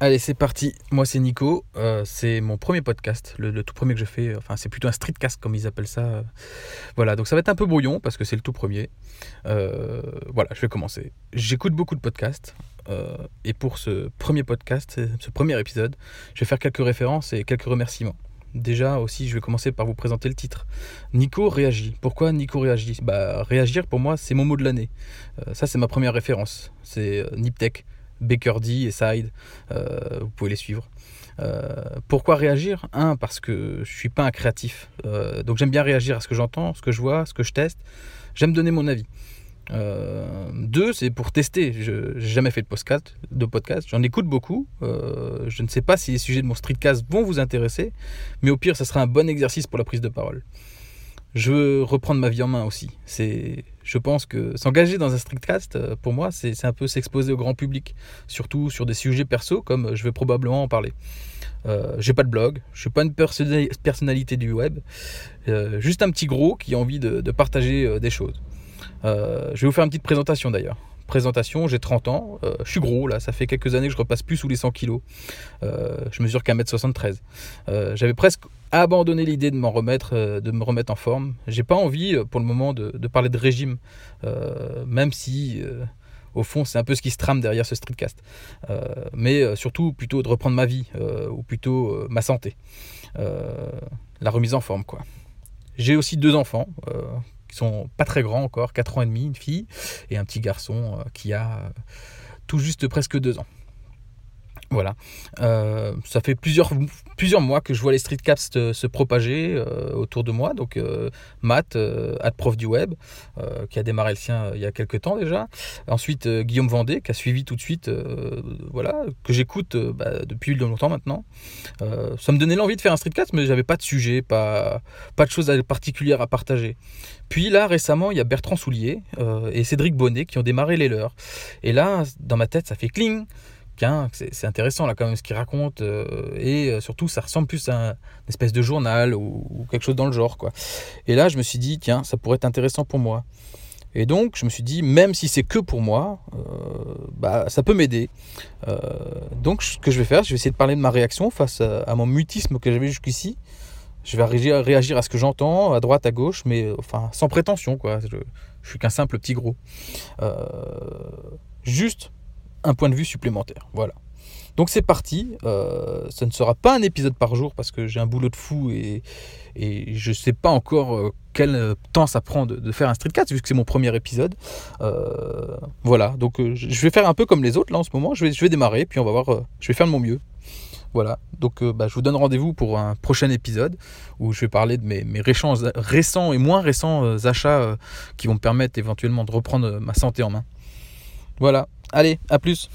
Allez, c'est parti. Moi, c'est Nico. Euh, c'est mon premier podcast, le, tout premier que je fais. Enfin, c'est plutôt un streetcast, comme ils appellent ça. Voilà, donc ça va être un peu brouillon parce que c'est le tout premier. Euh, voilà, je vais commencer. J'écoute beaucoup de podcasts. Euh, et pour ce premier podcast, ce premier épisode, je vais faire quelques références et quelques remerciements. Déjà aussi, je vais commencer par vous présenter le titre. Nico réagit. Pourquoi Nico réagit? Bah, réagir pour moi, c'est mon mot de l'année. ça, c'est ma première référence. C'est Niptech. Baker D et Side, euh, vous pouvez les suivre. Euh, pourquoi réagir? Un, parce que je suis pas un créatif. Euh, donc j'aime bien réagir à ce que j'entends, ce que je vois, ce que je teste. J'aime donner mon avis. deux, c'est pour tester. Je n'ai jamais fait de podcast. De podcast. J'en écoute beaucoup. je ne sais pas si les sujets de mon streetcast vont vous intéresser, mais au pire, ça sera un bon exercice pour la prise de parole. Je veux reprendre ma vie en main aussi. C'est je pense que s'engager dans un streetcast, euh, pour moi, c'est un peu s'exposer au grand public, surtout sur des sujets perso, comme euh, je vais probablement en parler. Euh, j'ai pas de blog, je suis pas une personnalité du web, juste un petit gros qui a envie de, de partager des choses. je vais vous faire une petite présentation d'ailleurs présentation, j'ai 30 ans, euh, je suis gros là, ça fait quelques années que je repasse plus sous les 100 kilos. Euh, je mesure qu'un mètre 73. Euh, j'avais presque abandonné l'idée de m'en remettre, de me remettre en forme. J'ai pas envie pour le moment de, parler de régime, même si au fond c'est un peu ce qui se trame derrière ce streetcast. mais surtout plutôt de reprendre ma vie, ou plutôt ma santé. la remise en forme quoi. J'ai aussi deux enfants sont pas très grands encore, 4 ans et demi, une fille, et un petit garçon euh, qui a euh, tout juste presque 2 ans. Voilà. Euh, ça fait plusieurs, plusieurs mois que je vois les streetcasts se, se propager euh, autour de moi. Donc, euh, Matt, prof du web, qui a démarré le sien il y a quelques temps déjà. Ensuite, Guillaume Vendée, qui a suivi tout de suite, voilà, que j'écoute bah, depuis longtemps maintenant. ça me donnait l'envie de faire un streetcast, mais j'avais pas de sujet, pas, pas de choses particulières à partager. Puis là, récemment, il y a Bertrand Soulier et Cédric Bonnet qui ont démarré les leurs. Et là, dans ma tête, ça fait cling c'est intéressant là quand même ce qu'il raconte euh, et euh, surtout ça ressemble plus à une espèce de journal ou, quelque chose dans le genre quoi. Et là je me suis dit tiens ça pourrait être intéressant pour moi. Et donc je me suis dit même si c'est que pour moi, euh, bah ça peut m'aider. donc ce que je vais faire, je vais essayer de parler de ma réaction face à, mon mutisme que j'avais jusqu'ici. Je vais réagir, à ce que j'entends à droite à gauche, mais enfin sans prétention quoi. Je, je suis qu'un simple petit gros. juste un point de vue supplémentaire. Voilà. Donc c'est parti. Euh, ça ne sera pas un épisode par jour parce que j'ai un boulot de fou et, je ne sais pas encore euh, quel temps ça prend de, faire un streetcast vu que c'est mon premier épisode. Euh, voilà. Donc je vais faire un peu comme les autres là en ce moment. Je vais, je vais démarrer puis on va voir. je vais faire de mon mieux. Voilà, donc bah, je vous donne rendez-vous pour un prochain épisode où je vais parler de mes, mes récents, récents et moins récents achats qui vont me permettre éventuellement de reprendre ma santé en main. Voilà, Allez, à plus